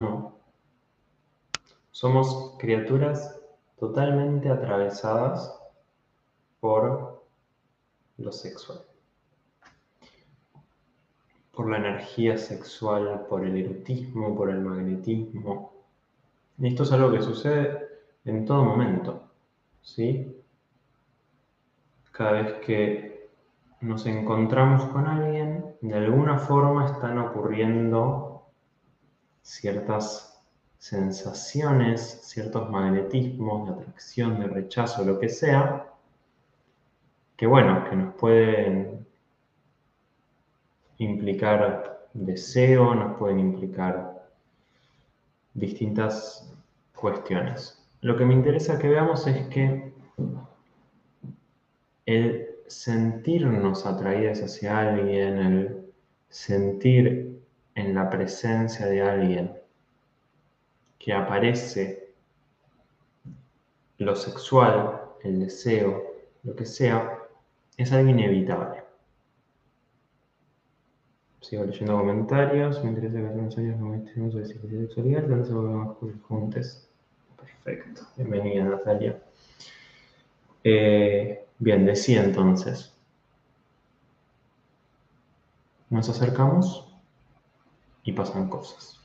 no. Somos criaturas totalmente atravesadas por lo sexual. Por la energía sexual, por el erotismo, por el magnetismo. Y esto es algo que sucede en todo momento, ¿sí? Cada vez que nos encontramos con alguien, de alguna forma están ocurriendo ciertas sensaciones, ciertos magnetismos de atracción, de rechazo, lo que sea, que bueno, que nos pueden implicar deseo, nos pueden implicar distintas cuestiones. Lo que me interesa que veamos es que el sentirnos atraídos hacia alguien, el sentir en la presencia de alguien que aparece lo sexual, el deseo, lo que sea, es algo inevitable. Sigo leyendo comentarios. Me interesa que hace unos años no estemos de sexualidad, donde se volvemos juntos. Perfecto. Bienvenida, Natalia. Eh, bien, decía entonces. Nos acercamos y pasan cosas.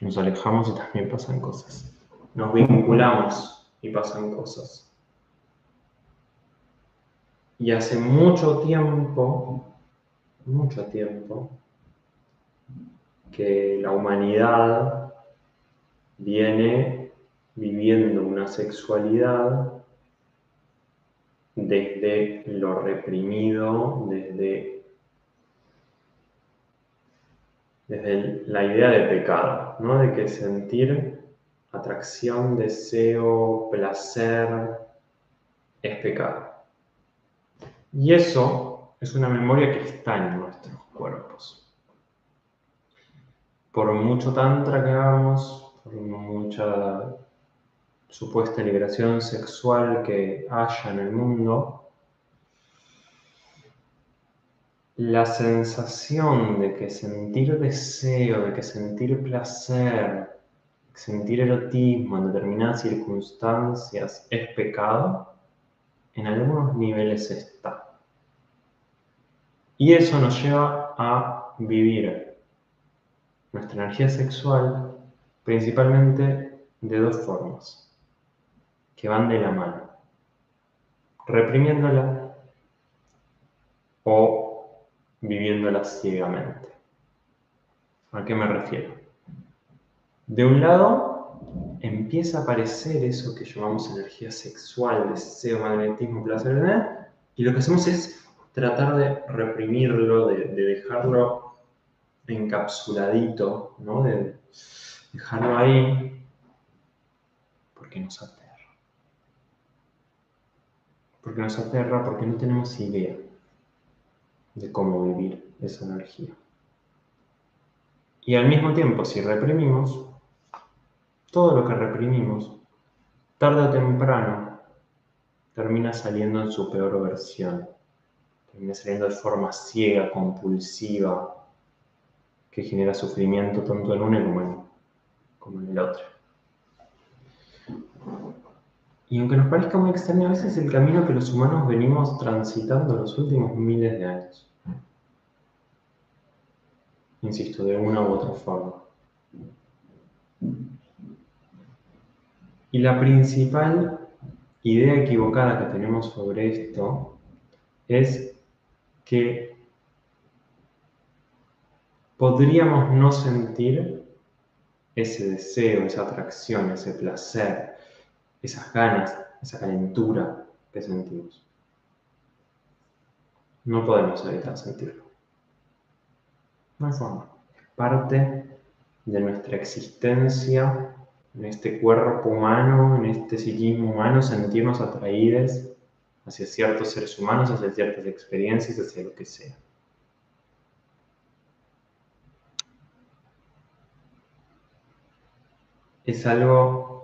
Nos alejamos y también pasan cosas. Nos vinculamos y pasan cosas. Y hace mucho tiempo, mucho tiempo, que la humanidad viene viviendo una sexualidad desde lo reprimido, desde, desde la idea de pecado, ¿no? de que sentir atracción, deseo, placer es pecado. Y eso es una memoria que está en nuestros cuerpos. Por mucho tantra que hagamos, por mucha supuesta liberación sexual que haya en el mundo, la sensación de que sentir deseo, de que sentir placer, sentir erotismo en determinadas circunstancias es pecado, en algunos niveles está. Y eso nos lleva a vivir nuestra energía sexual principalmente de dos formas, que van de la mano, reprimiéndola o viviéndola ciegamente. ¿A qué me refiero? De un lado, empieza a aparecer eso que llamamos energía sexual, deseo, magnetismo, placer, y lo que hacemos es tratar de reprimirlo, de, dejarlo encapsuladito, ¿no? de dejarlo ahí, porque nos aterra. Porque nos aterra, porque no tenemos idea de cómo vivir esa energía. Y al mismo tiempo, si reprimimos, todo lo que reprimimos, tarde o temprano, termina saliendo en su peor versión. Termina saliendo de forma ciega, compulsiva, que genera sufrimiento tanto en uno como en, como en el otro. Y aunque nos parezca muy extraño, a veces es el camino que los humanos venimos transitando los últimos miles de años. Insisto, de una u otra forma. Y la principal idea equivocada que tenemos sobre esto es que podríamos no sentir ese deseo, esa atracción, ese placer, esas ganas, esa calentura que sentimos. No podemos evitar sentirlo. No hay forma. Es parte de nuestra existencia en este cuerpo humano, en este psiquismo humano, sentirnos atraídos hacia ciertos seres humanos, hacia ciertas experiencias, hacia lo que sea. Es algo,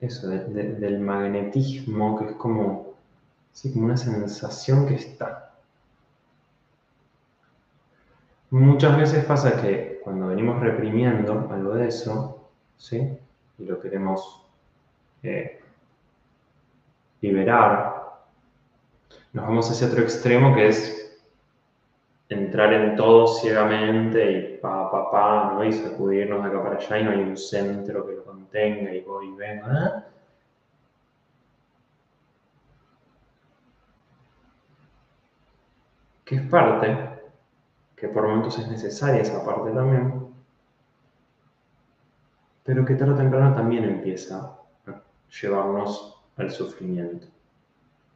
eso, del magnetismo, que es como, sí, como una sensación que está. Muchas veces pasa que cuando venimos reprimiendo algo de eso, ¿sí? Y lo queremos eh, liberar, nos vamos hacia otro extremo que es entrar en todo ciegamente y pa, pa, pa, ¿no? Y sacudirnos de acá para allá y no hay un centro que lo contenga y voy y vengo. ¿eh? Que es parte, que por momentos es necesaria esa parte también, pero que tarde o temprano también empieza a llevarnos al sufrimiento.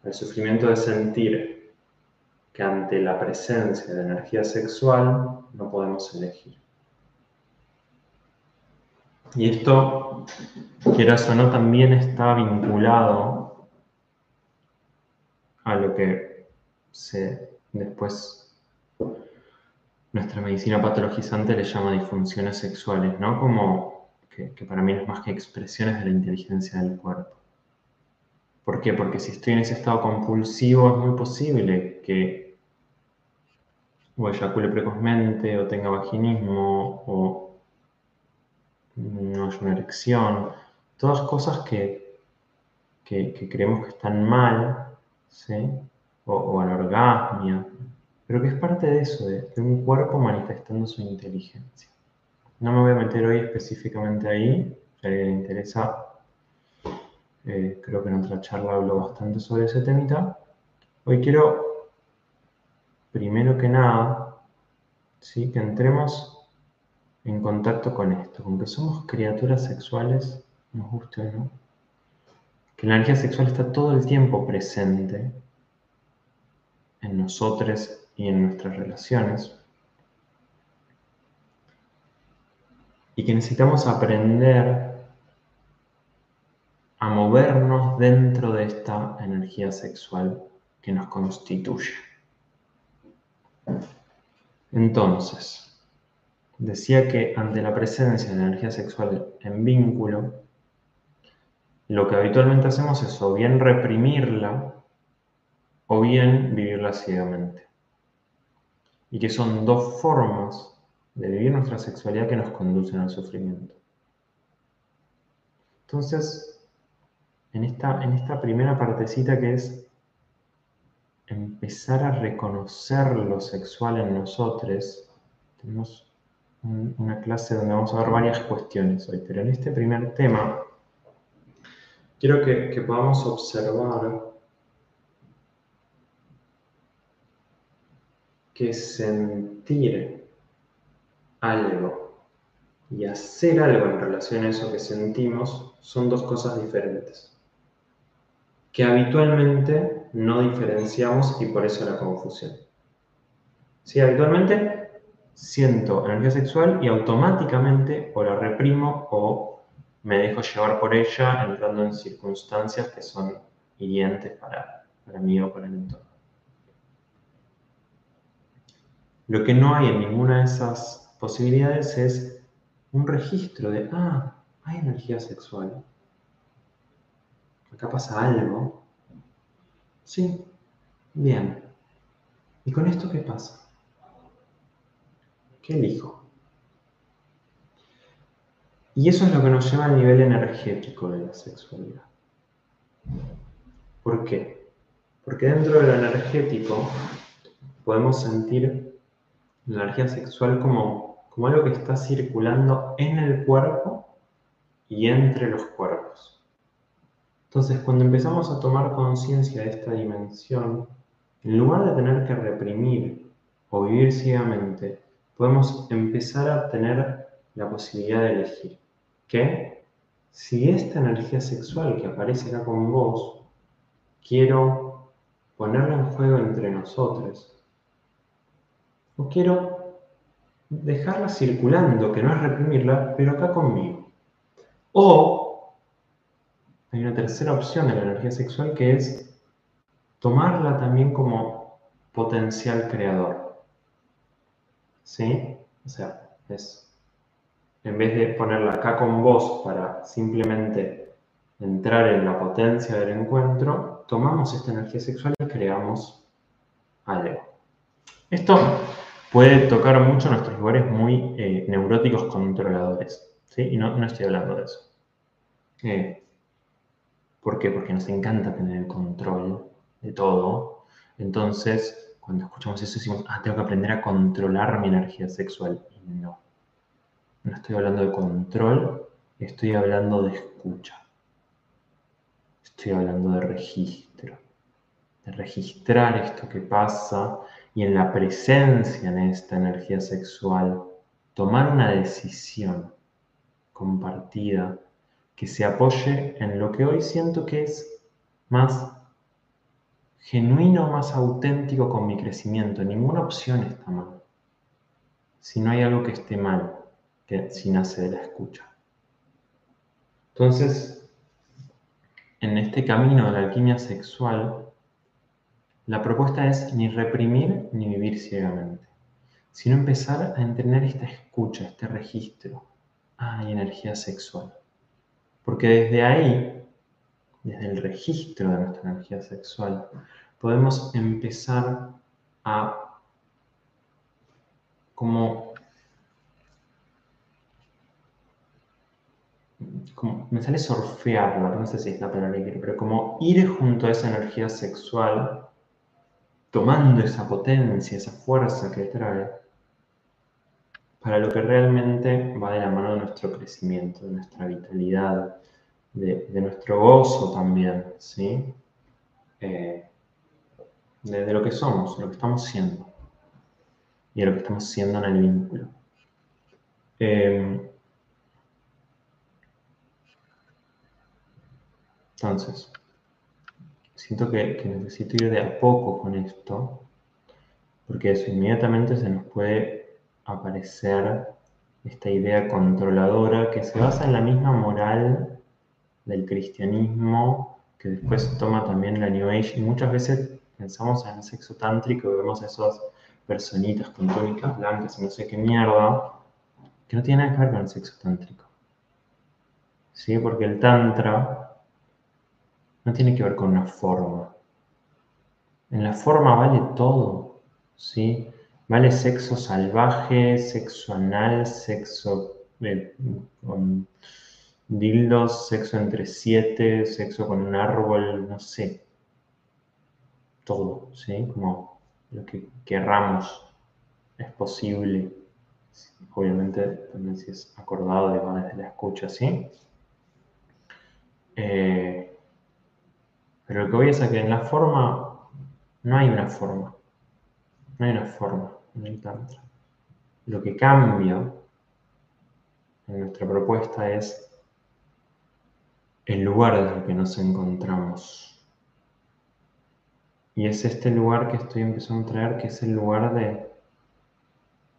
Al sufrimiento de sentir que ante la presencia de energía sexual no podemos elegir. Y esto, quieras o no, también está vinculado a lo que se después nuestra medicina patologizante le llama disfunciones sexuales, ¿no? Como que, que para mí no es más que expresiones de la inteligencia del cuerpo. ¿Por qué? Porque si estoy en ese estado compulsivo es muy posible que o eyacule precozmente, o tenga vaginismo, o no haya una erección. Todas cosas que, que, creemos que están mal, ¿sí? O, o anorgasmia, pero que es parte de eso, de, un cuerpo manifestando su inteligencia. No me voy a meter hoy específicamente ahí, a alguien le interesa, eh, creo que en otra charla hablo bastante sobre ese temita. Hoy quiero, primero que nada, ¿sí? que entremos en contacto con esto, con que somos criaturas sexuales, nos guste o no, que la energía sexual está todo el tiempo presente en nosotros y en nuestras relaciones, y que necesitamos aprender a movernos dentro de esta energía sexual que nos constituye. Entonces, decía que ante la presencia de energía sexual en vínculo, lo que habitualmente hacemos es o bien reprimirla o bien vivirla ciegamente. Y que son dos formas de vivir nuestra sexualidad que nos conducen al sufrimiento. Entonces, en esta, en esta primera partecita que es empezar a reconocer lo sexual en nosotros, tenemos una clase donde vamos a ver varias cuestiones hoy, pero en este primer tema quiero que, que podamos observar que sentir algo y hacer algo en relación a eso que sentimos son dos cosas diferentes que habitualmente no diferenciamos y por eso la confusión. Si habitualmente siento energía sexual y automáticamente o la reprimo o me dejo llevar por ella entrando en circunstancias que son hirientes para, para mí o para el entorno. Lo que no hay en ninguna de esas posibilidades es un registro de, ah, hay energía sexual acá pasa algo. Sí, bien. ¿Y con esto qué pasa? ¿Qué elijo? Y eso es lo que nos lleva al nivel energético de la sexualidad. ¿Por qué? Porque dentro de lo energético podemos sentir la energía sexual como, como algo que está circulando en el cuerpo y entre los cuerpos. Entonces, cuando empezamos a tomar conciencia de esta dimensión, en lugar de tener que reprimir o vivir ciegamente, podemos empezar a tener la posibilidad de elegir. ¿Qué? Si esta energía sexual que aparece acá con vos, quiero ponerla en juego entre nosotros, o quiero dejarla circulando, que no es reprimirla, pero acá conmigo. O hay una tercera opción de la energía sexual que es tomarla también como potencial creador. ¿Sí? O sea, es en vez de ponerla acá con vos para simplemente entrar en la potencia del encuentro, tomamos esta energía sexual y creamos algo. Esto puede tocar mucho nuestros lugares muy eh, neuróticos controladores. ¿sí? Y no, estoy hablando de eso. Eh, ¿Por qué? Porque nos encanta tener el control de todo. Entonces, cuando escuchamos eso decimos, ah, tengo que aprender a controlar mi energía sexual. Y no. No estoy hablando de control, estoy hablando de escucha. Estoy hablando de registro. De registrar esto que pasa y en la presencia en esta energía sexual, tomar una decisión compartida que se apoye en lo que hoy siento que es más genuino, más auténtico con mi crecimiento. Ninguna opción está mal. Si no hay algo que esté mal, que si nace de la escucha. Entonces, en este camino de la alquimia sexual, la propuesta es ni reprimir ni vivir ciegamente, sino empezar a entender esta escucha, este registro. Ah, hay energía sexual. Porque desde ahí, desde el registro de nuestra energía sexual, podemos empezar a como, me sale surfearla, no sé si es la palabra que pero como ir junto a esa energía sexual tomando esa potencia, esa fuerza que trae, para lo que realmente va de la mano de nuestro crecimiento, de nuestra vitalidad, de, nuestro gozo también, ¿sí? Eh, de, lo que somos, lo que estamos siendo y de lo que estamos siendo en el vínculo. Eh, entonces, siento que, necesito ir de a poco con esto, porque eso inmediatamente se nos puede aparecer esta idea controladora que se basa en la misma moral del cristianismo que después toma también la New Age y muchas veces pensamos en el sexo tántrico y vemos a esas personitas con túnicas blancas y no sé qué mierda que no tiene nada que ver con el sexo tántrico. ¿Sí? Porque el tantra no tiene que ver con una forma. En la forma vale todo, ¿sí? Vale sexo salvaje, sexo anal, sexo eh, con dildos, sexo entre siete, sexo con un árbol, no sé. Todo, ¿sí? Como lo que querramos es posible. Obviamente también si es acordado de desde la escucha, ¿sí? Eh, pero lo que voy es a que en la forma no hay una forma. No hay una forma en el Tantra. Lo que cambia en nuestra propuesta es el lugar desde el que nos encontramos. Y es este lugar que estoy empezando a traer, que es el lugar de,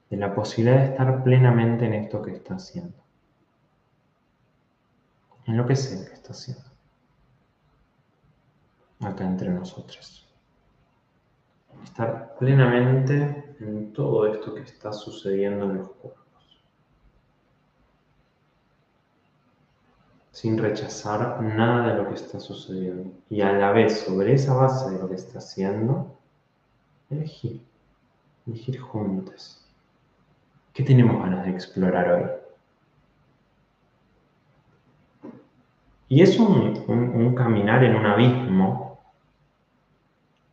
de la posibilidad de estar plenamente en esto que está haciendo. En lo que sea que está haciendo acá entre nosotros. Estar plenamente en todo esto que está sucediendo en los cuerpos. Sin rechazar nada de lo que está sucediendo. Y a la vez, sobre esa base de lo que está haciendo, elegir. Elegir juntos. ¿Qué tenemos ganas de explorar hoy? Y es un, caminar en un abismo,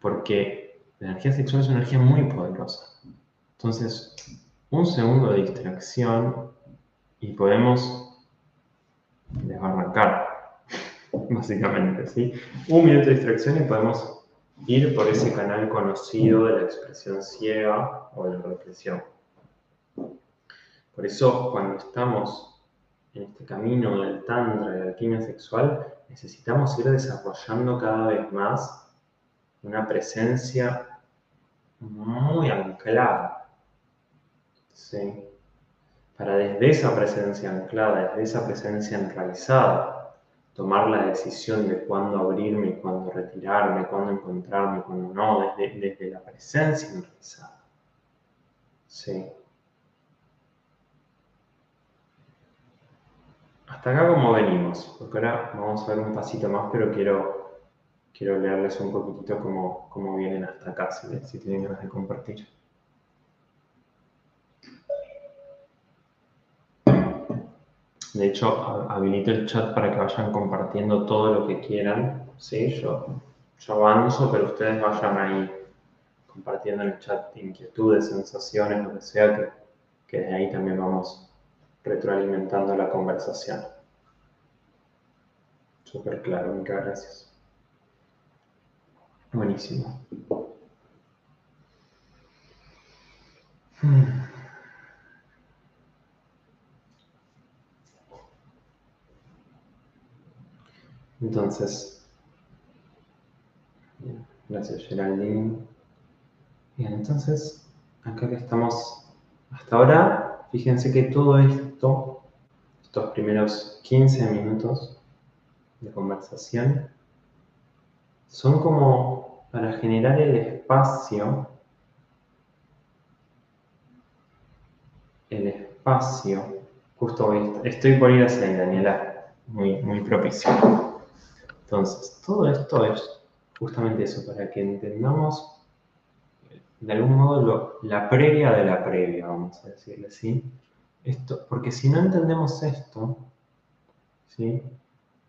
porque la energía sexual es una energía muy poderosa. Entonces, un segundo de distracción y podemos desbarrancar, básicamente, ¿sí? Un minuto de distracción y podemos ir por ese canal conocido de la expresión ciega o de la represión. Por eso, cuando estamos en este camino del tantra, de la alquimia sexual, necesitamos ir desarrollando cada vez más una presencia muy anclada. ¿sí? Para desde esa presencia anclada, desde esa presencia enraizada, tomar la decisión de cuándo abrirme, cuándo retirarme, cuándo encontrarme, cuándo no, desde, desde la presencia enraizada. ¿sí? Hasta acá como venimos, porque ahora vamos a ver un pasito más, pero quiero, quiero leerles un poquitito cómo, cómo vienen hasta acá, si, tienen ganas de compartir. De hecho, habilito el chat para que vayan compartiendo todo lo que quieran. ¿sí? Yo, yo avanzo, pero ustedes vayan ahí compartiendo en el chat inquietudes, sensaciones, lo que sea, que, que desde ahí también vamos retroalimentando la conversación. Súper claro, muchas gracias. Buenísimo. Entonces, gracias Geraldine. Bien, entonces, acá que estamos hasta ahora, fíjense que todo esto, estos primeros 15 minutos de conversación, son como para generar el espacio el espacio, justo estoy por ir hacia ahí, Daniela, muy, muy propicio. Entonces, todo esto es justamente eso, para que entendamos de algún modo la previa de la previa, vamos a decirle así. Esto, porque si no entendemos esto, ¿sí?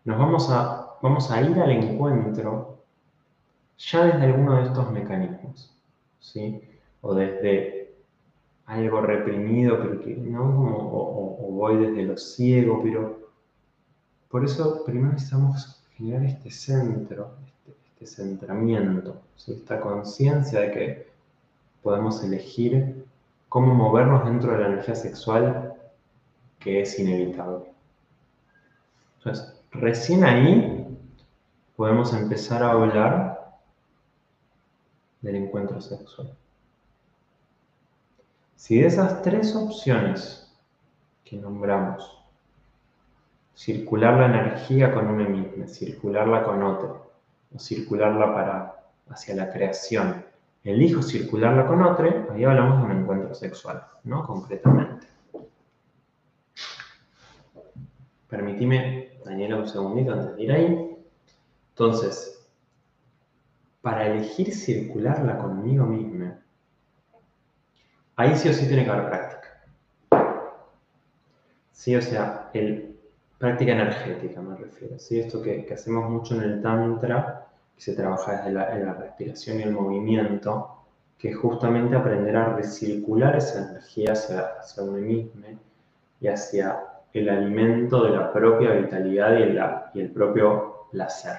nos vamos a, vamos a ir al encuentro ya desde alguno de estos mecanismos, ¿sí? o desde algo reprimido, pero no, o, voy desde lo ciego, pero por eso primero necesitamos generar este centro, este, este centramiento, esta conciencia de que podemos elegir cómo movernos dentro de la energía sexual que es inevitable. Entonces, recién ahí podemos empezar a hablar del encuentro sexual. Si de esas tres opciones que nombramos, circular la energía con uno mismo, circularla con otro, o circularla para, hacia la creación, elijo circularla con otro, ahí hablamos de un encuentro sexual, ¿no? Concretamente. Permitime, Daniela, un segundito antes de ir ahí. Entonces, para elegir circularla conmigo misma, Ahí sí o sí tiene que haber práctica. Sí, o sea, el, práctica energética me refiero. ¿sí? Esto que, hacemos mucho en el Tantra, que se trabaja desde la, respiración y el movimiento, que es justamente aprender a recircular esa energía hacia, uno mismo y hacia el alimento de la propia vitalidad y, y el propio placer.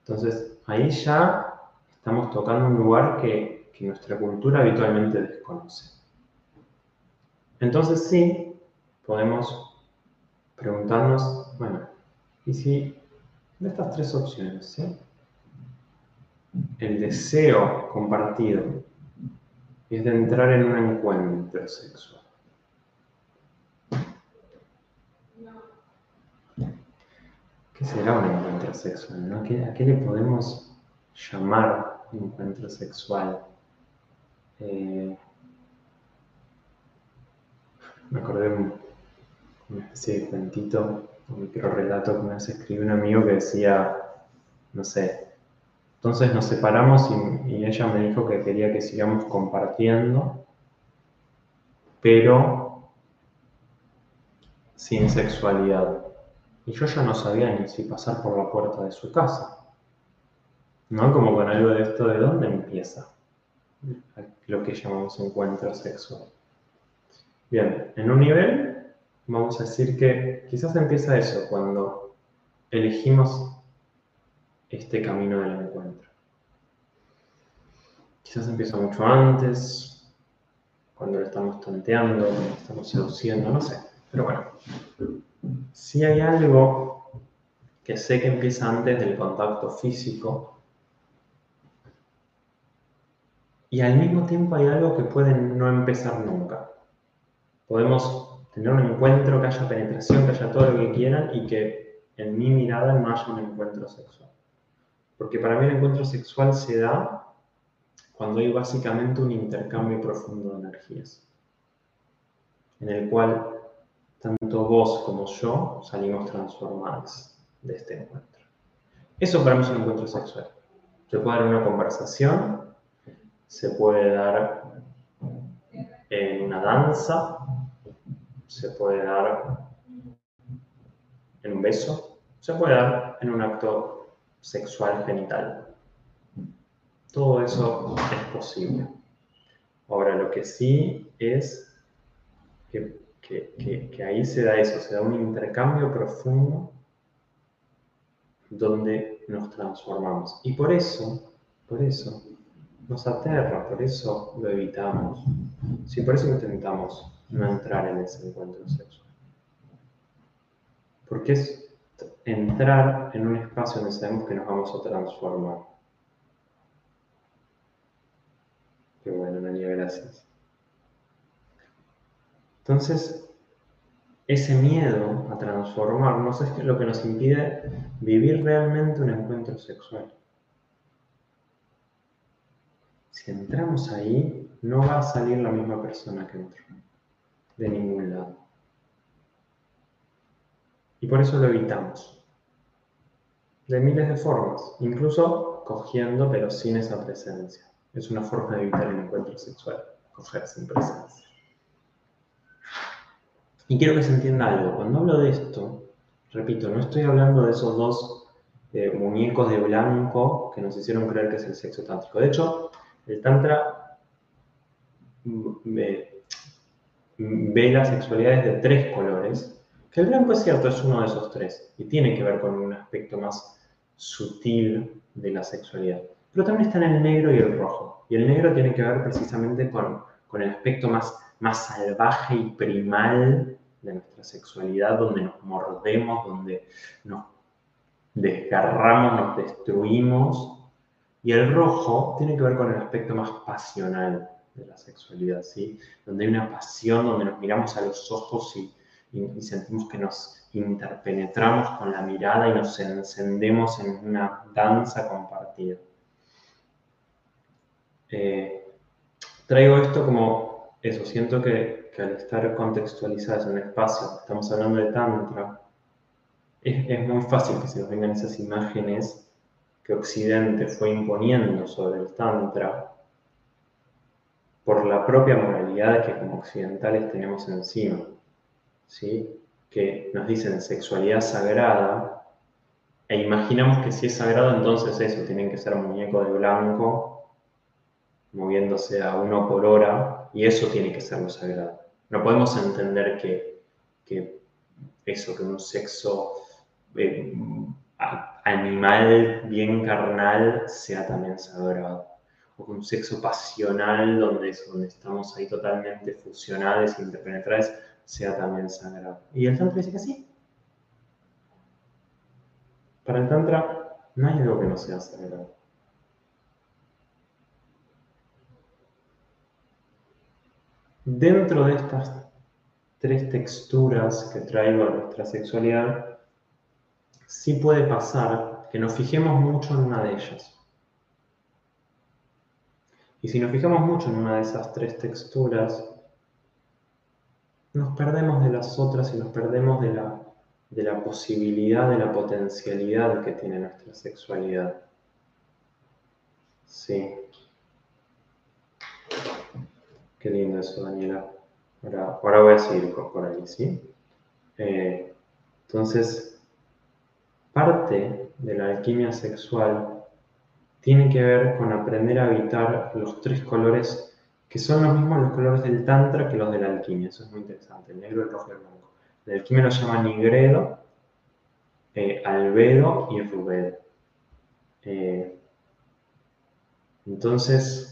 Entonces, ahí ya estamos tocando un lugar que nuestra cultura habitualmente desconoce. Entonces sí, podemos preguntarnos, bueno, ¿y si de estas tres opciones, el deseo compartido es de entrar en un encuentro sexual? ¿Qué será un encuentro sexual? ¿A qué le podemos llamar encuentro sexual? Eh, me acordé de una especie de cuentito, un micro relato que una vez escribió un amigo que decía, no sé, entonces nos separamos y ella me dijo que quería que sigamos compartiendo, pero sin sexualidad. Y yo ya no sabía ni si pasar por la puerta de su casa. ¿No? Como con algo de esto, ¿de dónde empieza? lo que llamamos encuentro sexual. Bien, en un nivel vamos a decir que quizás empieza eso cuando elegimos este camino del encuentro. Quizás empieza mucho antes, cuando lo estamos tanteando, cuando lo estamos seduciendo, no sé. Pero bueno, si hay algo que sé que empieza antes del contacto físico, y al mismo tiempo hay algo que puede no empezar nunca. Podemos tener un encuentro, que haya penetración, que haya todo lo que quieran y que en mi mirada no haya un encuentro sexual. Porque para mí el encuentro sexual se da cuando hay básicamente un intercambio profundo de energías, en el cual tanto vos como yo salimos transformados de este encuentro. Eso para mí es un encuentro sexual. Se puede dar una conversación se puede dar en una danza, se puede dar un beso, se puede dar en un acto sexual genital. Todo eso es posible. Ahora, lo que sí es que, que ahí se da eso, se da un intercambio profundo donde nos transformamos. Y por eso, por eso, nos aterra, por eso lo evitamos. Sí, por eso intentamos no entrar en ese encuentro sexual. Porque es entrar en un espacio donde sabemos que nos vamos a transformar. Qué bueno, Nania, gracias. Entonces, ese miedo a transformarnos es lo que nos impide vivir realmente un encuentro sexual. Si entramos ahí, no va a salir la misma persona que entró, de ningún lado. Y por eso lo evitamos. De miles de formas, incluso cogiendo pero sin esa presencia. Es una forma de evitar el encuentro sexual, coger sin presencia. Y quiero que se entienda algo. Cuando hablo de esto, repito, no estoy hablando de esos dos eh, muñecos de blanco que nos hicieron creer que es el sexo tántrico. De hecho, el Tantra ve, las sexualidades de tres colores, que el blanco es cierto, es uno de esos tres, y tiene que ver con un aspecto más sutil de la sexualidad. Pero también están el negro y el rojo. Y el negro tiene que ver precisamente con, con el aspecto más, más salvaje y primal de nuestra sexualidad, donde nos mordemos, donde nos desgarramos, nos destruimos y el rojo tiene que ver con el aspecto más pasional de la sexualidad, ¿sí? Donde hay una pasión, donde nos miramos a los ojos y, sentimos que nos interpenetramos con la mirada y nos encendemos en una danza compartida. Eh, traigo esto como eso, siento que, que, al estar contextualizados en un espacio, estamos hablando de Tantra, es, es muy fácil que se nos vengan esas imágenes que Occidente fue imponiendo sobre el Tantra por la propia moralidad que como occidentales tenemos encima, ¿sí? que nos dicen sexualidad sagrada, e imaginamos que si es sagrado, entonces eso, tienen que ser muñeco de blanco, moviéndose a uno por hora, y eso tiene que ser lo sagrado. No podemos entender que, eso, que un sexo eh, animal bien carnal sea también sagrado. O un sexo pasional donde, donde estamos ahí totalmente fusionados, interpenetrados, sea también sagrado. Y el Tantra dice que sí. Para el Tantra no hay algo que no sea sagrado. Dentro de estas tres texturas que traigo a nuestra sexualidad, sí puede pasar que nos fijemos mucho en una de ellas. Y si nos fijamos mucho en una de esas tres texturas, nos perdemos de las otras y nos perdemos de la, de la posibilidad, de la potencialidad que tiene nuestra sexualidad. Sí. Qué lindo eso, Daniela. Ahora, voy a seguir por ahí, ¿sí? Eh, entonces, Parte de la alquimia sexual tiene que ver con aprender a evitar los tres colores que son los mismos los colores del tantra que los de la alquimia. Eso es muy interesante, el negro, el rojo y el blanco. La alquimia lo llama nigredo, eh, albedo y rubedo. Eh, entonces,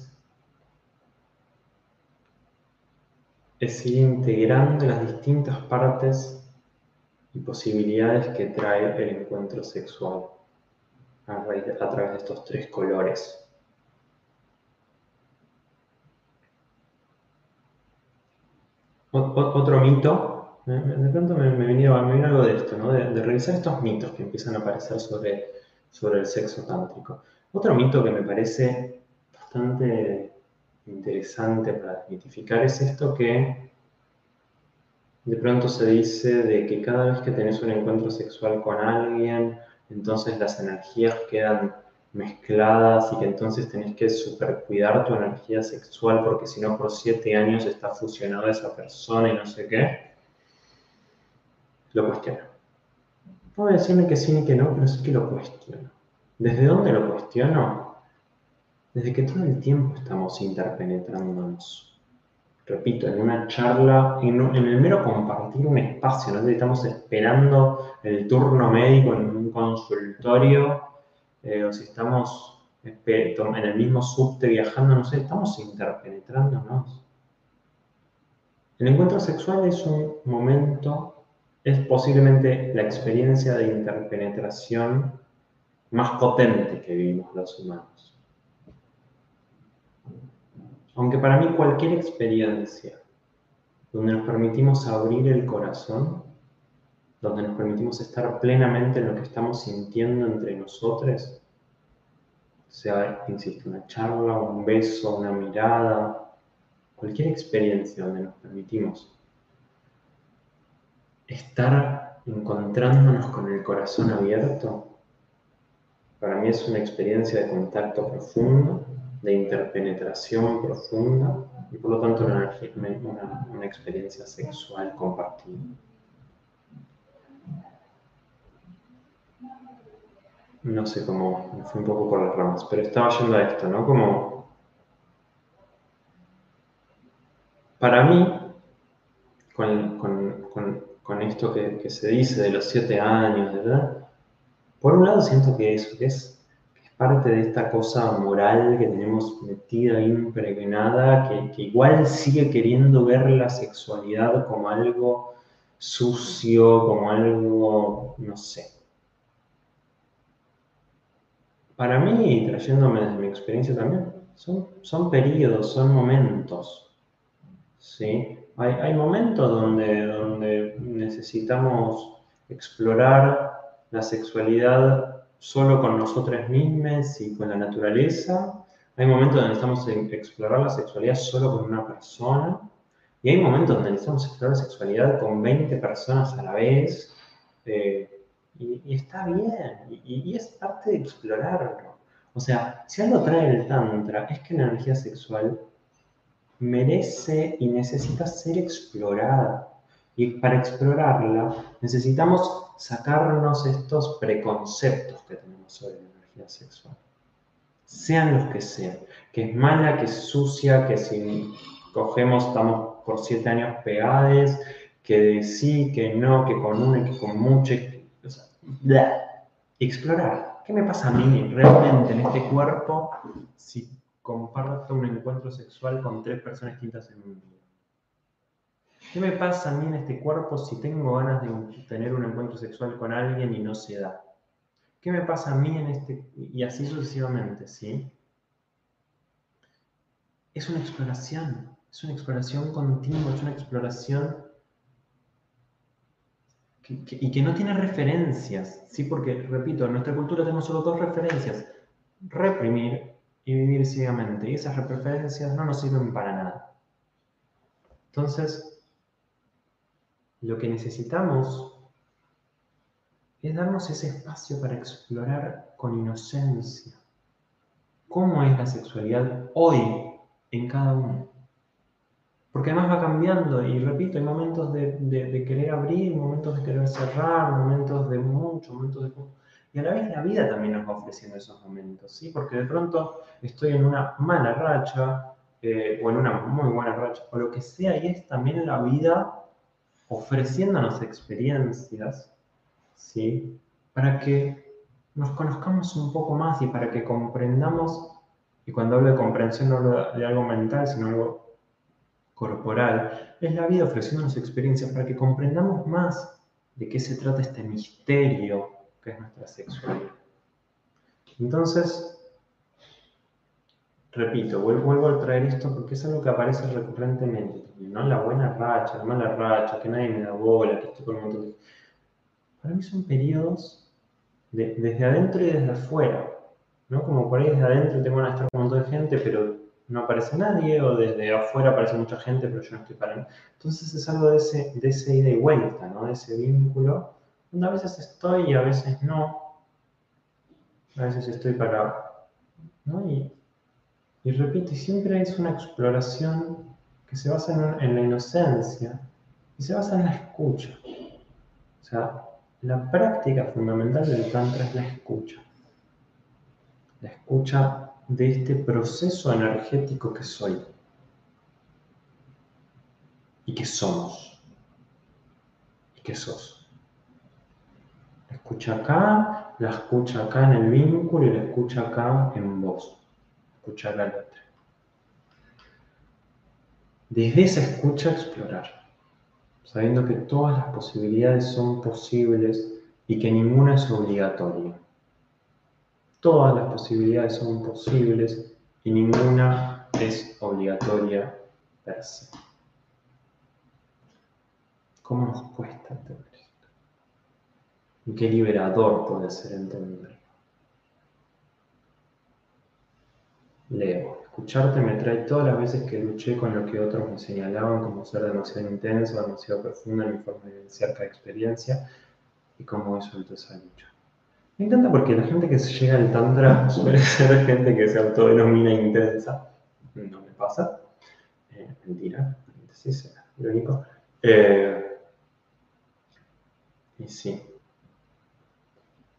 es ir integrando las distintas partes y posibilidades que trae el encuentro sexual a, través de estos tres colores. otro mito, de pronto me, me, vino, algo de esto, ¿no? de, revisar estos mitos que empiezan a aparecer sobre, sobre el sexo tántrico. Otro mito que me parece bastante interesante para desmitificar es esto que de pronto se dice de que cada vez que tenés un encuentro sexual con alguien, entonces las energías quedan mezcladas y que entonces tenés que supercuidar tu energía sexual porque si no por siete años está fusionada esa persona y no sé qué, lo cuestiono. puedo decirme que sí ni que no, pero sí que lo cuestiono. ¿Desde dónde lo cuestiono? Desde que todo el tiempo estamos interpenetrándonos. Repito, en una charla, en, el mero compartir un espacio, no estamos esperando el turno médico en un consultorio, eh, o si estamos en el mismo subte viajando, no sé, estamos interpenetrándonos. El encuentro sexual es un momento, es posiblemente la experiencia de interpenetración más potente que vivimos los humanos. Aunque para mí cualquier experiencia donde nos permitimos abrir el corazón, donde nos permitimos estar plenamente en lo que estamos sintiendo entre nosotros, sea, insisto, una charla, un beso, una mirada, cualquier experiencia donde nos permitimos estar encontrándonos con el corazón abierto, para mí es una experiencia de contacto profundo, de interpenetración profunda y por lo tanto una, una, experiencia sexual compartida. No sé cómo, me fui un poco por las ramas, pero estaba yendo a esto, ¿no? Como para mí, con, esto que, que, se dice de los siete años, ¿verdad? Por un lado siento que eso, que es, parte de esta cosa moral que tenemos metida, impregnada, que, que igual sigue queriendo ver la sexualidad como algo sucio, como algo, no sé. Para mí, trayéndome desde mi experiencia también, son, son periodos, son momentos. ¿sí? Hay, hay momentos donde, donde necesitamos explorar la sexualidad solo con nosotras mismas y con la naturaleza. Hay momentos donde necesitamos explorar la sexualidad solo con una persona. Y hay momentos donde necesitamos explorar la sexualidad con 20 personas a la vez. Eh, y, está bien. Y, y, es parte de explorarlo. O sea, si algo trae el Tantra es que la energía sexual merece y necesita ser explorada. Y para explorarla necesitamos sacarnos estos preconceptos que tenemos sobre la energía sexual. Sean los que sean. Que es mala, que es sucia, que si cogemos estamos por siete años pegados, que sí, que no, que con una, que con mucho. Explorar. ¿Qué me pasa a mí realmente en este cuerpo si comparto un encuentro sexual con tres personas distintas en un día? ¿Qué me pasa a mí en este cuerpo si tengo ganas de tener un encuentro sexual con alguien y no se da? ¿Qué me pasa a mí en este... y así sucesivamente, ¿sí? Es una exploración, es una exploración continua, es una exploración y que no tiene referencias, ¿sí? Porque, repito, en nuestra cultura tenemos solo dos referencias, reprimir y vivir ciegamente, y esas referencias no nos sirven para nada. Entonces, lo que necesitamos es darnos ese espacio para explorar con inocencia cómo es la sexualidad hoy en cada uno. Porque además va cambiando, y repito, hay momentos de, querer abrir, momentos de querer cerrar, momentos de mucho, momentos de Y a la vez la vida también nos va ofreciendo esos momentos, ¿sí? Porque de pronto estoy en una mala racha, eh, o en una muy buena racha, o lo que sea, y es también la vida ofreciéndonos experiencias, ¿sí? Para que nos conozcamos un poco más y para que comprendamos, y cuando hablo de comprensión no hablo de algo mental, sino algo corporal, es la vida ofreciéndonos experiencias para que comprendamos más de qué se trata este misterio que es nuestra sexualidad. Entonces, repito, vuelvo a traer esto porque es algo que aparece recurrentemente ¿no? La buena racha, la mala racha, que nadie me da bola, que estoy con un montón de... Para mí son periodos desde adentro y desde afuera, ¿no? Como por ahí desde adentro tengo ganas de estar con un montón de gente, pero no aparece nadie, o desde afuera aparece mucha gente, pero yo no estoy para Entonces es algo de ese, de ese ida y vuelta, ¿no? De ese vínculo, donde a veces estoy y a veces no. A veces estoy para... ¿no? Y repito, siempre es una exploración que se basa en, la inocencia y se basa en la escucha. O sea, la práctica fundamental del Tantra es la escucha. La escucha de este proceso energético que soy y que somos y que sos. La escucha acá, la escucha acá en el vínculo y la escucha acá en vos. Escuchar la letra. Desde esa escucha explorar sabiendo que todas las posibilidades son posibles y que ninguna es obligatoria. Todas las posibilidades son posibles y ninguna es obligatoria per se. ¿Cómo nos cuesta entender esto? ¿Y qué liberador puede ser entenderlo? Leo. Escucharte me trae todas las veces que luché con lo que otros me señalaban como ser demasiado intenso, demasiado profundo en mi forma de vivenciar experiencia y cómo eso suelto esa lucha. Me encanta porque la gente que llega al Tantra suele ser gente que se autodenomina intensa. No me pasa. Eh, mentira. Es irónico. Eh, y sí.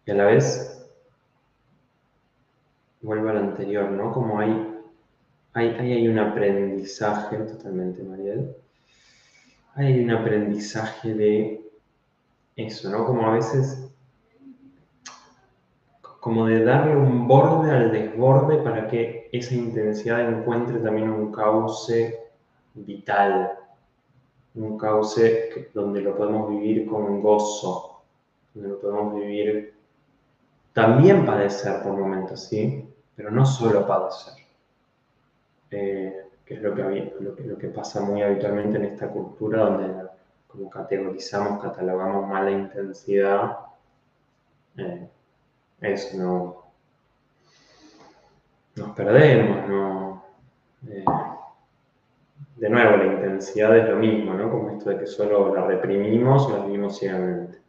Y a la vez, vuelvo al anterior, ¿no? Como hay Ahí, hay un aprendizaje, totalmente, Mariel. Hay un aprendizaje de eso, ¿no? Como a veces, como de darle un borde al desborde para que esa intensidad encuentre también un cauce vital, un cauce donde lo podemos vivir con gozo, donde lo podemos vivir también padecer por momentos, ¿sí? Pero no solo padecer. Eh, que es lo que, pasa muy habitualmente en esta cultura, donde como categorizamos, catalogamos mala intensidad, eh, no, nos perdemos, no, eh, de nuevo, la intensidad es lo mismo, ¿no? Como esto de que solo la reprimimos o la vivimos ciegamente.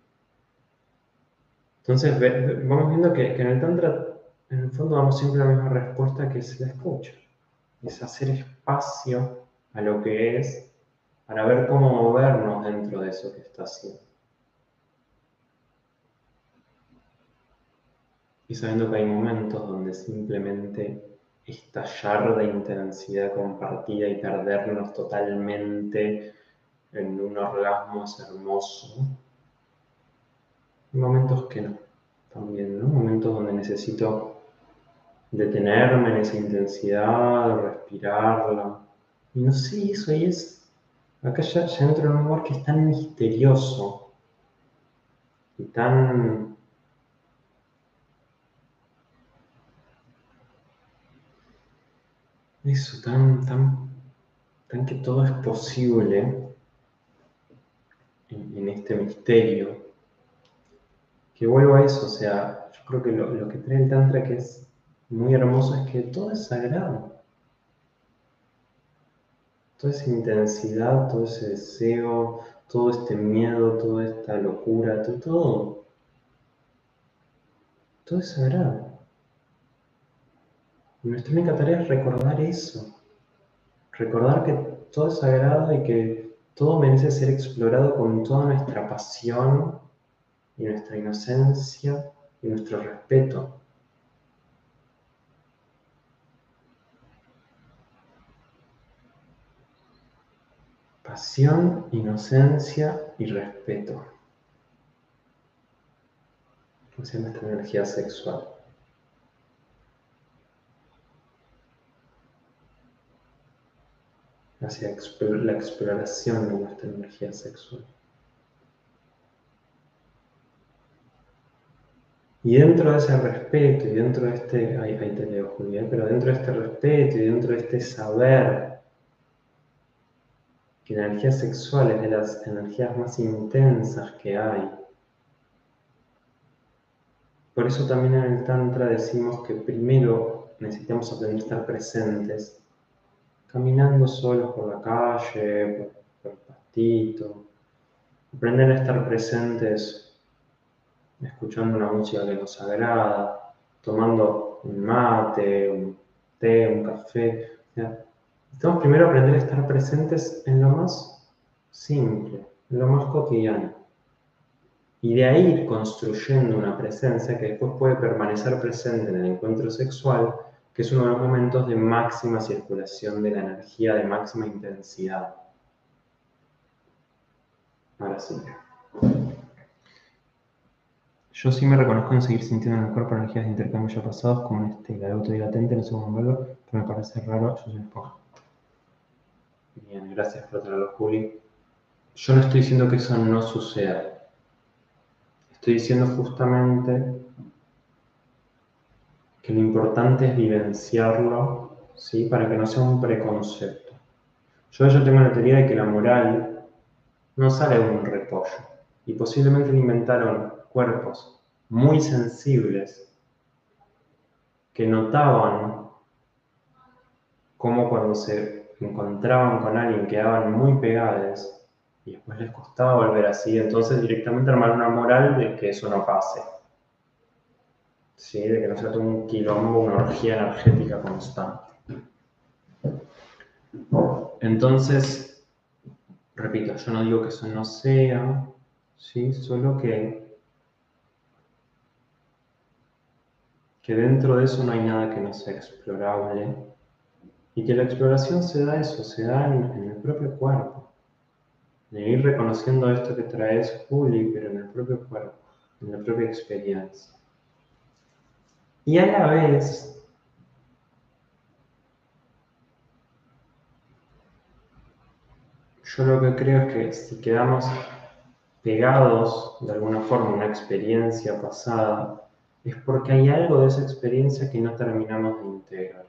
Entonces, vamos viendo que, que, en el Tantra, en el fondo, damos siempre la misma respuesta que se la escucha es hacer espacio a lo que es para ver cómo movernos dentro de eso que está haciendo. Y sabiendo que hay momentos donde simplemente estallar de intensidad compartida y perdernos totalmente en un orgasmo es hermoso. Momentos que no, también, ¿no? Momentos donde necesito detenerme en esa intensidad, respirarla. Y no sé, eso ahí es. Acá ya, ya entro en un lugar que es tan misterioso y tan. Eso, tan, tan, tan que todo es posible en, este misterio. Que vuelvo a eso, o sea, yo creo que lo, lo que trae el Tantra que es muy hermoso es que todo es sagrado. Toda esa intensidad, todo ese deseo, todo este miedo, toda esta locura, todo, todo, es sagrado. Y nuestra única tarea es recordar eso. Recordar que todo es sagrado y que todo merece ser explorado con toda nuestra pasión y nuestra inocencia y nuestro respeto. Pasión, inocencia y respeto hacia nuestra energía sexual. Hacia la exploración de nuestra energía sexual. Y dentro de ese respeto y dentro de este, ahí, ahí te leo Julia, pero dentro de este respeto y dentro de este saber que la energía sexual es de las energías más intensas que hay. Por eso también en el Tantra decimos que primero necesitamos aprender a estar presentes, caminando solos por la calle, por, el pastito, aprender a estar presentes escuchando una música que nos agrada, tomando un mate, un té, un café. Necesitamos primero aprender a estar presentes en lo más simple, en lo más cotidiano. y de ahí construyendo una presencia que después puede permanecer presente en el encuentro sexual, que es uno de los momentos de máxima circulación de la energía, de máxima intensidad. Ahora sí. Yo sí me reconozco en seguir sintiendo en el cuerpo energías de intercambio ya pasados, como en este, la de latente, no sé cómo verlo, pero me parece raro, yo soy esponja. Bien, gracias por traerlo, Juli. Yo no estoy diciendo que eso no suceda. Estoy diciendo justamente que lo importante es vivenciarlo, ¿sí? Para que no sea un preconcepto. Yo ya tengo la teoría de que la moral no sale de un repollo. Y posiblemente le inventaron cuerpos muy sensibles que notaban cómo cuando se encontraban con alguien quedaban muy pegados y después les costaba volver así, entonces directamente armar una moral de que eso no pase. ¿Sí? De que no sea todo un quilombo, una orgía energética constante. Entonces, repito, yo no digo que eso no sea, ¿sí? Solo que que dentro de eso no hay nada que no sea explorable y que la exploración se da eso, se da en, el propio cuerpo, de ir reconociendo esto que traes Juli, pero en el propio cuerpo, en la propia experiencia. Y a la vez, yo lo que creo es que si quedamos pegados de alguna forma a una experiencia pasada, es porque hay algo de esa experiencia que no terminamos de integrar,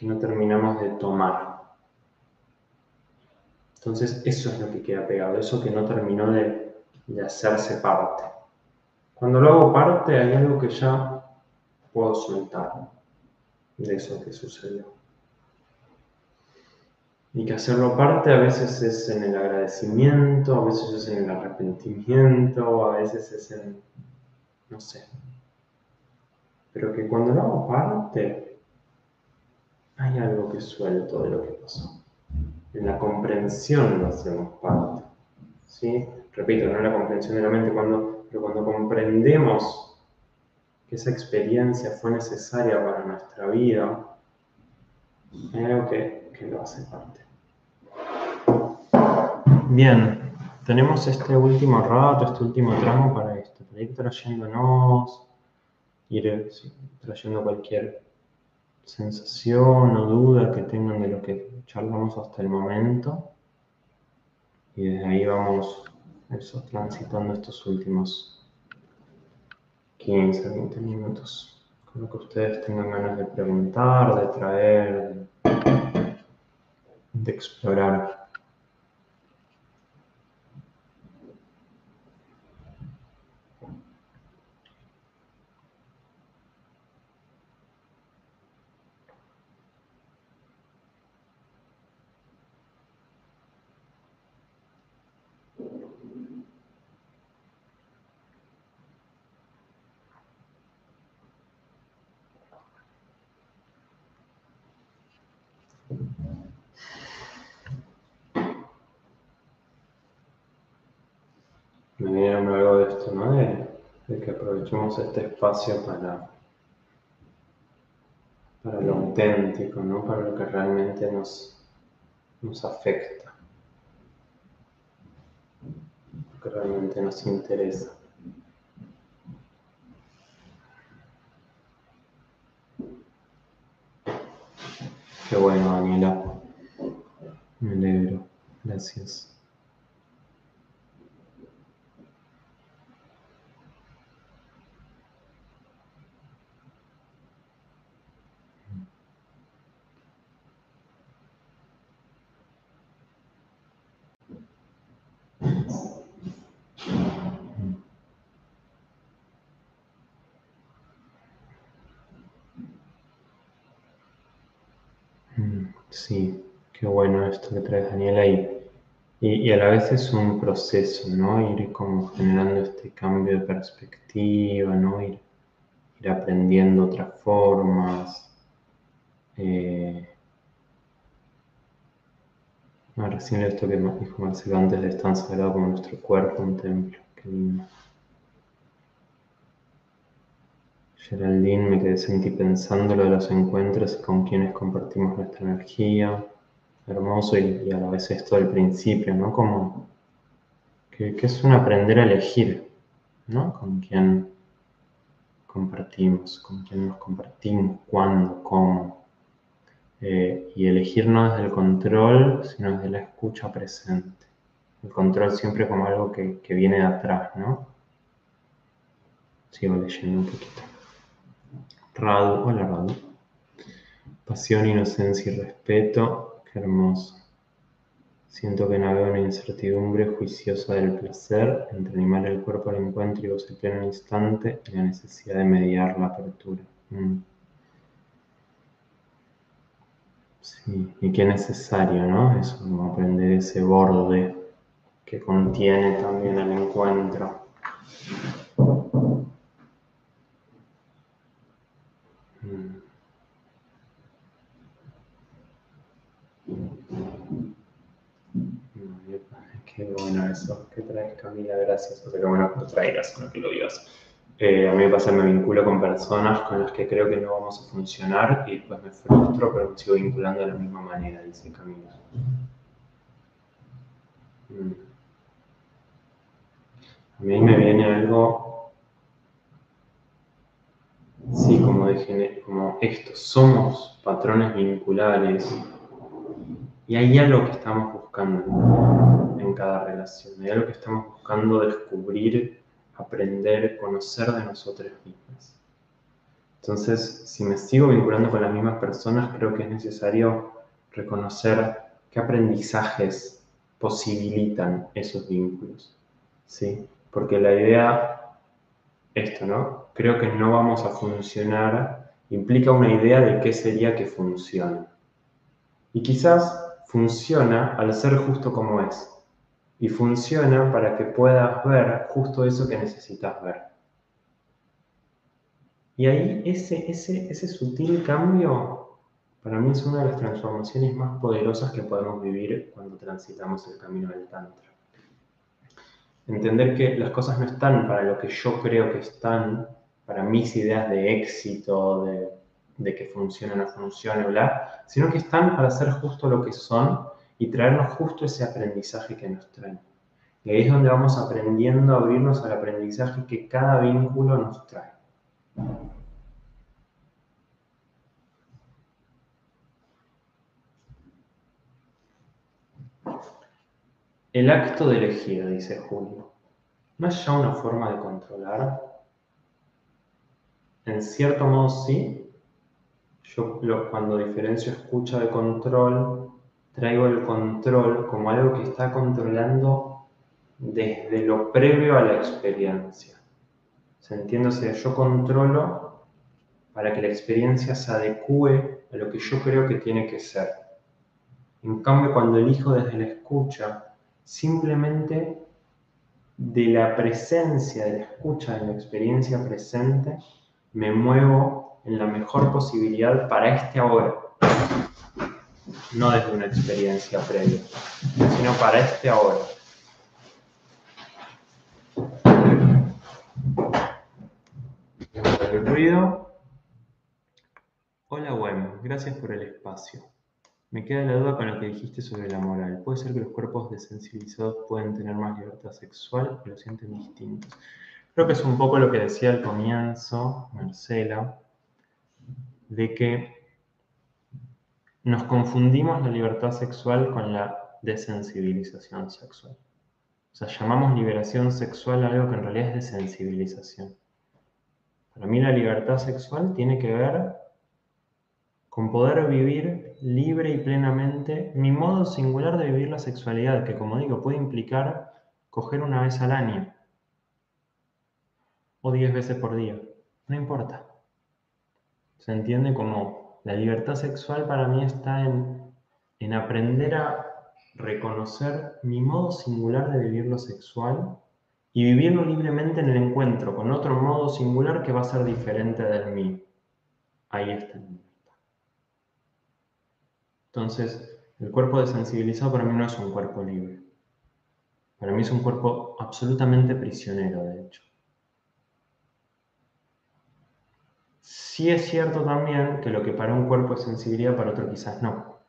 que no terminamos de tomar. Entonces eso es lo que queda pegado, eso que no terminó de, hacerse parte. Cuando lo hago parte hay algo que ya puedo soltar de eso que sucedió. Y que hacerlo parte a veces es en el agradecimiento, a veces es en el arrepentimiento, a veces es en, no sé. Pero que cuando lo hago parte, hay algo que suelto de lo que pasó. En la comprensión lo hacemos parte. ¿sí? Repito, no en la comprensión de la mente, cuando, pero cuando comprendemos que esa experiencia fue necesaria para nuestra vida, hay algo que que lo hace parte. Bien, tenemos este último rato, este último tramo para esto, para ir trayéndonos, ir trayendo cualquier sensación o duda que tengan de lo que charlamos hasta el momento. Y desde ahí vamos eso, transitando estos últimos 15, 20 minutos. Con lo que ustedes tengan ganas de preguntar, de traer, de explorar. me viene algo de esto, ¿no? De, que aprovechemos este espacio para, para lo auténtico, ¿no? Para lo que realmente nos, nos afecta, lo que realmente nos interesa. Qué bueno, Daniela. Me alegro. Gracias. Sí, qué bueno esto que traes, Daniela. Y, y, a la vez es un proceso, ¿no? Ir como generando este cambio de perspectiva, ¿no? Ir, aprendiendo otras formas. Eh, Ah, recién esto que dijo Marcelo antes de es tan sagrado como nuestro cuerpo, un templo. Qué lindo. Geraldine, me quedé sentí pensando lo de los encuentros con quienes compartimos nuestra energía. Hermoso y, a la vez esto del principio, ¿no? Como que, es un aprender a elegir, ¿no? Con quién compartimos, con quién nos compartimos, cuándo, cómo. Eh, y elegir no desde el control, sino desde la escucha presente. El control siempre como algo que, que viene de atrás, ¿no? Sigo leyendo un poquito. Radu, hola Radu. Pasión, inocencia y respeto, hermoso. Siento que navego en una incertidumbre juiciosa del placer entre animar el cuerpo al encuentro y goce pleno instante y la necesidad de mediar la apertura. Mm. Sí, y qué necesario, ¿no? Eso, aprender ese borde que contiene también el encuentro. Qué bueno eso que traes, Camila, gracias. O sea, qué bueno que lo traigas, no que lo vivas. Eh, a mí me pasa, me vinculo con personas con las que creo que no vamos a funcionar y después me frustro, pero me sigo vinculando de la misma manera, dice Camila. Mm. A mí me viene algo, sí, como, de, como esto, somos patrones vinculares y hay algo que estamos buscando en cada relación. Hay algo que estamos buscando descubrir, aprender, conocer de nosotras mismas. Entonces, si me sigo vinculando con las mismas personas, creo que es necesario reconocer qué aprendizajes posibilitan esos vínculos. ¿sí? Porque la idea, esto, ¿no? Creo que no vamos a funcionar, implica una idea de qué sería que funcione. Y quizás funciona al ser justo como es y funciona para que puedas ver justo eso que necesitas ver. Y ahí ese, ese, ese sutil cambio para mí es una de las transformaciones más poderosas que podemos vivir cuando transitamos el camino del Tantra. Entender que las cosas no están para lo que yo creo que están, para mis ideas de éxito, de, de que funcione o no funcione, bla, sino que están para hacer justo lo que son y traernos justo ese aprendizaje que nos traen. Y ahí es donde vamos aprendiendo a abrirnos al aprendizaje que cada vínculo nos trae. El acto de elegir, dice Julio, ¿no es ya una forma de controlar? En cierto modo sí. Yo cuando diferencio escucha de control, traigo el control como algo que está controlando desde lo previo a la experiencia. ¿Se yo controlo para que la experiencia se adecue a lo que yo creo que tiene que ser. En cambio, cuando elijo desde la escucha, simplemente de la presencia, de la escucha, de la experiencia presente, me muevo en la mejor posibilidad para este ahora no desde una experiencia previa, sino para este ahora. El ruido. Hola, bueno, gracias por el espacio. Me queda la duda con lo que dijiste sobre la moral. ¿Puede ser que los cuerpos desensibilizados pueden tener más libertad sexual, pero sienten distintos? Creo que es un poco lo que decía al comienzo Marcela, de que nos confundimos la libertad sexual con la desensibilización sexual. O sea, llamamos liberación sexual algo que en realidad es desensibilización. Para mí la libertad sexual tiene que ver con poder vivir libre y plenamente mi modo singular de vivir la sexualidad, que como digo, puede implicar coger una vez al año o diez veces por día. No importa. Se entiende como la libertad sexual para mí está en, en aprender a reconocer mi modo singular de vivir lo sexual y vivirlo libremente en el encuentro con otro modo singular que va a ser diferente del mío. Ahí está la libertad. Entonces, El cuerpo desensibilizado para mí no es un cuerpo libre. Para mí es un cuerpo absolutamente prisionero, de hecho. Sí es cierto también que lo que para un cuerpo es sensibilidad, para otro quizás no.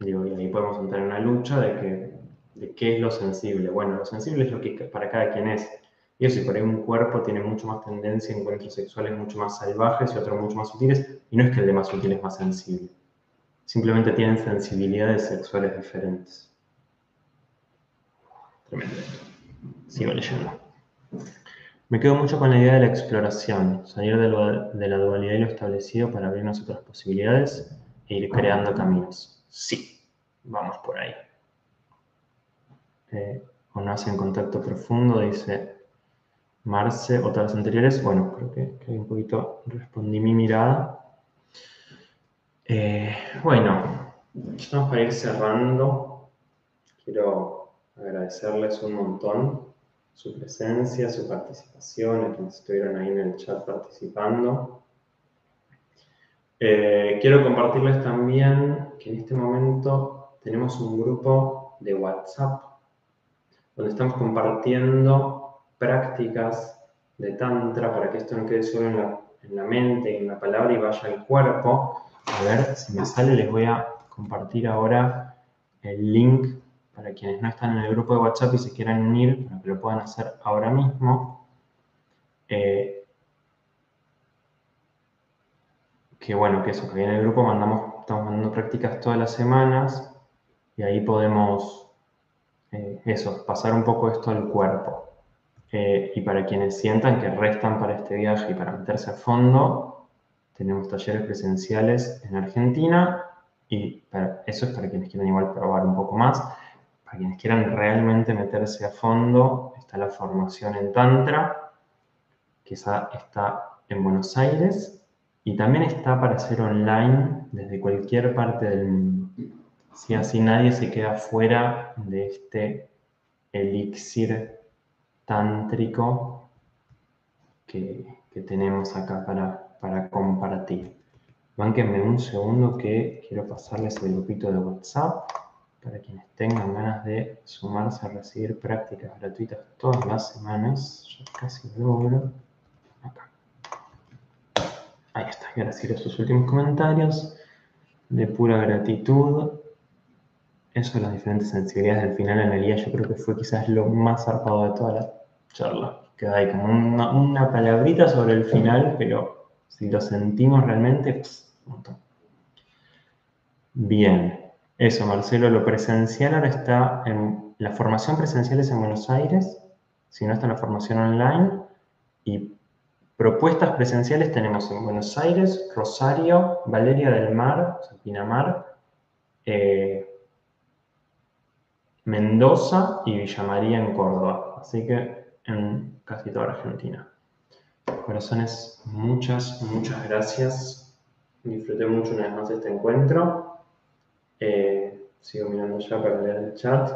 Y ahí podemos entrar en una lucha de, qué es lo sensible. Bueno, lo sensible es lo que para cada quien es. Y eso, y por ahí un cuerpo tiene mucho más tendencia a encuentros sexuales mucho más salvajes y otros mucho más sutiles, y no es que el de más sutil es más sensible. Simplemente tienen sensibilidades sexuales diferentes. Tremendo. Sigo leyendo. Me quedo mucho con la idea de la exploración, salir de, la dualidad y lo establecido para abrirnos otras posibilidades e ir creando caminos. Sí, vamos por ahí. Eh, o no hacen contacto profundo, dice Marce, otras anteriores. Bueno, creo que, que un poquito respondí mi mirada. Eh, bueno, estamos para ir cerrando. Quiero agradecerles un montón su presencia, su participación, a quienes estuvieron ahí en el chat participando. Eh, quiero compartirles también que en este momento tenemos un grupo de WhatsApp donde estamos compartiendo prácticas de Tantra para que esto no quede solo en la, en la mente en la palabra y vaya al cuerpo. A ver si me sale, les voy a compartir ahora el link para quienes no están en el grupo de WhatsApp y se quieran unir, para que lo puedan hacer ahora mismo. Eh, que bueno, que eso, que en el grupo mandamos, estamos mandando prácticas todas las semanas y ahí podemos, eh, eso, pasar un poco esto al cuerpo. Eh, y para quienes sientan que restan para este viaje y para meterse a fondo, tenemos talleres presenciales en Argentina y eso es para quienes quieran igual probar un poco más. Para quienes quieran realmente meterse a fondo, está la formación en Tantra, que está en Buenos Aires, y también está para hacer online desde cualquier parte del mundo. Si así nadie se queda fuera de este elixir tántrico que, tenemos acá para, para compartir. Bánquenme un segundo que quiero pasarles el grupito de WhatsApp para quienes tengan ganas de sumarse a recibir prácticas gratuitas todas las semanas. Ya casi logro. Acá. Ahí está. Y ahora sí sus últimos comentarios de pura gratitud. Eso de las diferentes sensibilidades del final, Analia, yo creo que fue quizás lo más zarpado de toda la charla. Queda ahí como una, palabrita sobre el final, pero si lo sentimos realmente, un montón. Bien. Eso, Marcelo, lo presencial ahora está en... La formación presencial es en Buenos Aires, si no está la formación online. Y propuestas presenciales tenemos en Buenos Aires, Rosario, Valeria del Mar, Pinamar, eh, Mendoza y Villa María en Córdoba. Así que en casi toda Argentina. Corazones, muchas, muchas gracias. Disfruté mucho una vez más este encuentro. Eh, sigo mirando ya para leer el chat.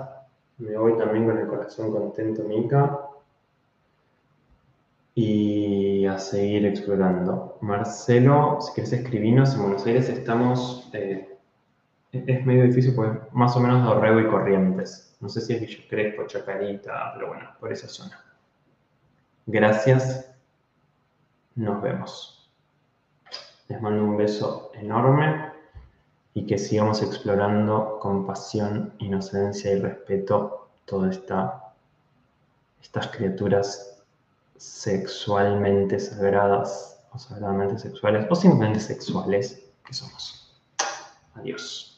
Me voy también con el corazón contento, Mica. Y a seguir explorando. Marcelo, si quieres escribirnos, en Buenos Aires estamos. Eh, es medio difícil porque más o menos de Orrego y Corrientes. No sé si es Villa Crespo, Chacarita, pero bueno, por esa zona. Gracias. Nos vemos. Les mando un beso enorme y que sigamos explorando con pasión, inocencia y respeto todas esta, estas criaturas sexualmente sagradas o sagradamente sexuales o simplemente sexuales que somos. Adiós.